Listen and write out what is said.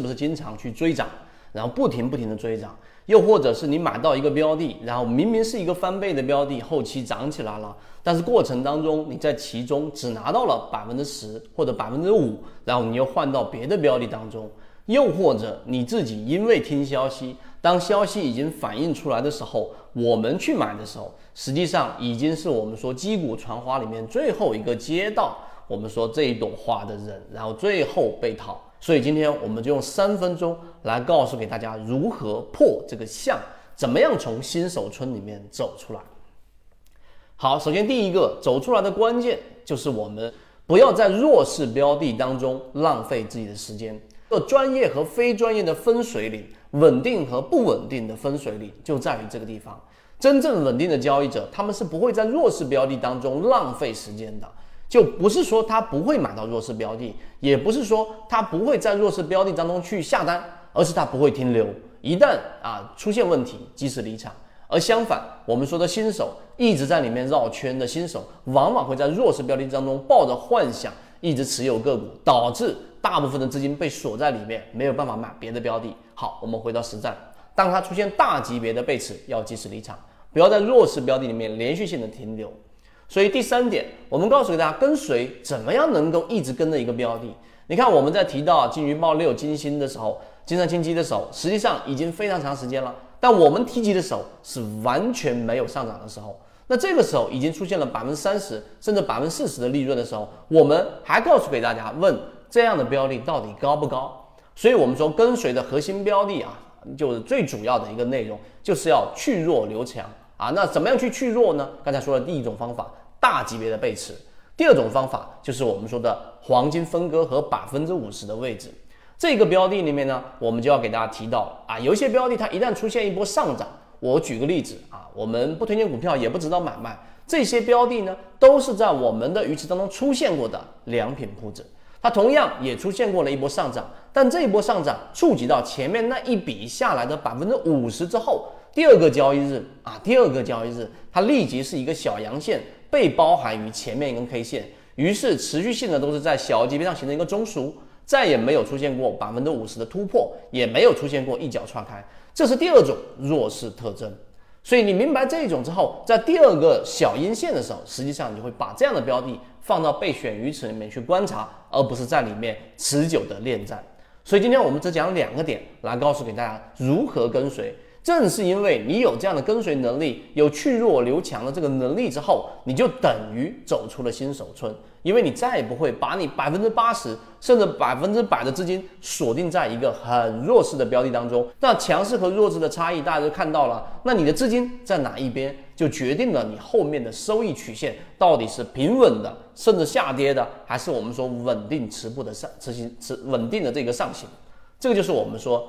是不是经常去追涨，然后不停不停的追涨？又或者是你买到一个标的，然后明明是一个翻倍的标的，后期涨起来了，但是过程当中你在其中只拿到了百分之十或者百分之五，然后你又换到别的标的当中，又或者你自己因为听消息，当消息已经反映出来的时候，我们去买的时候，实际上已经是我们说击鼓传花里面最后一个接到我们说这一朵花的人，然后最后被套。所以今天我们就用三分钟来告诉给大家如何破这个相，怎么样从新手村里面走出来。好，首先第一个走出来的关键就是我们不要在弱势标的当中浪费自己的时间。这专业和非专业的分水岭，稳定和不稳定的分水岭就在于这个地方。真正稳定的交易者，他们是不会在弱势标的当中浪费时间的。就不是说他不会买到弱势标的，也不是说他不会在弱势标的当中去下单，而是他不会停留。一旦啊出现问题，及时离场。而相反，我们说的新手一直在里面绕圈的新手，往往会在弱势标的当中抱着幻想，一直持有个股，导致大部分的资金被锁在里面，没有办法买别的标的。好，我们回到实战，当它出现大级别的背驰，要及时离场，不要在弱势标的里面连续性的停留。所以第三点，我们告诉给大家，跟随怎么样能够一直跟着一个标的？你看我们在提到金鱼报六、金星的时候，金山金基的时候，实际上已经非常长时间了。但我们提及的时候是完全没有上涨的时候。那这个时候已经出现了百分之三十甚至百分之四十的利润的时候，我们还告诉给大家，问这样的标的到底高不高？所以我们说跟随的核心标的啊，就是最主要的一个内容，就是要去弱留强啊。那怎么样去去弱呢？刚才说的第一种方法。大级别的背驰，第二种方法就是我们说的黄金分割和百分之五十的位置。这个标的里面呢，我们就要给大家提到啊，有一些标的它一旦出现一波上涨，我举个例子啊，我们不推荐股票，也不指导买卖，这些标的呢，都是在我们的鱼池当中出现过的良品铺子，它同样也出现过了一波上涨，但这一波上涨触及到前面那一笔下来的百分之五十之后，第二个交易日啊，第二个交易日它立即是一个小阳线。被包含于前面一根 K 线，于是持续性的都是在小级别上形成一个中枢，再也没有出现过百分之五十的突破，也没有出现过一脚踹开，这是第二种弱势特征。所以你明白这一种之后，在第二个小阴线的时候，实际上你就会把这样的标的放到备选鱼池里面去观察，而不是在里面持久的恋战。所以今天我们只讲两个点来告诉给大家如何跟随。正是因为你有这样的跟随能力，有去弱留强的这个能力之后，你就等于走出了新手村，因为你再也不会把你百分之八十甚至百分之百的资金锁定在一个很弱势的标的当中。那强势和弱势的差异，大家都看到了。那你的资金在哪一边，就决定了你后面的收益曲线到底是平稳的，甚至下跌的，还是我们说稳定持步的上持行持稳定的这个上行。这个就是我们说。